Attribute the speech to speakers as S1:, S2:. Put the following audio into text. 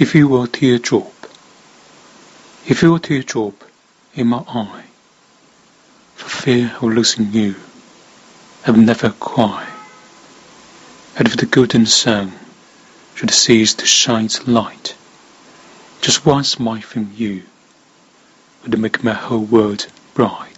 S1: If you were a teardrop, if you were a teardrop in my eye, for fear of losing you, I would never cry. And if the golden sun should cease to shine its light, just one smile from you would make my whole world bright.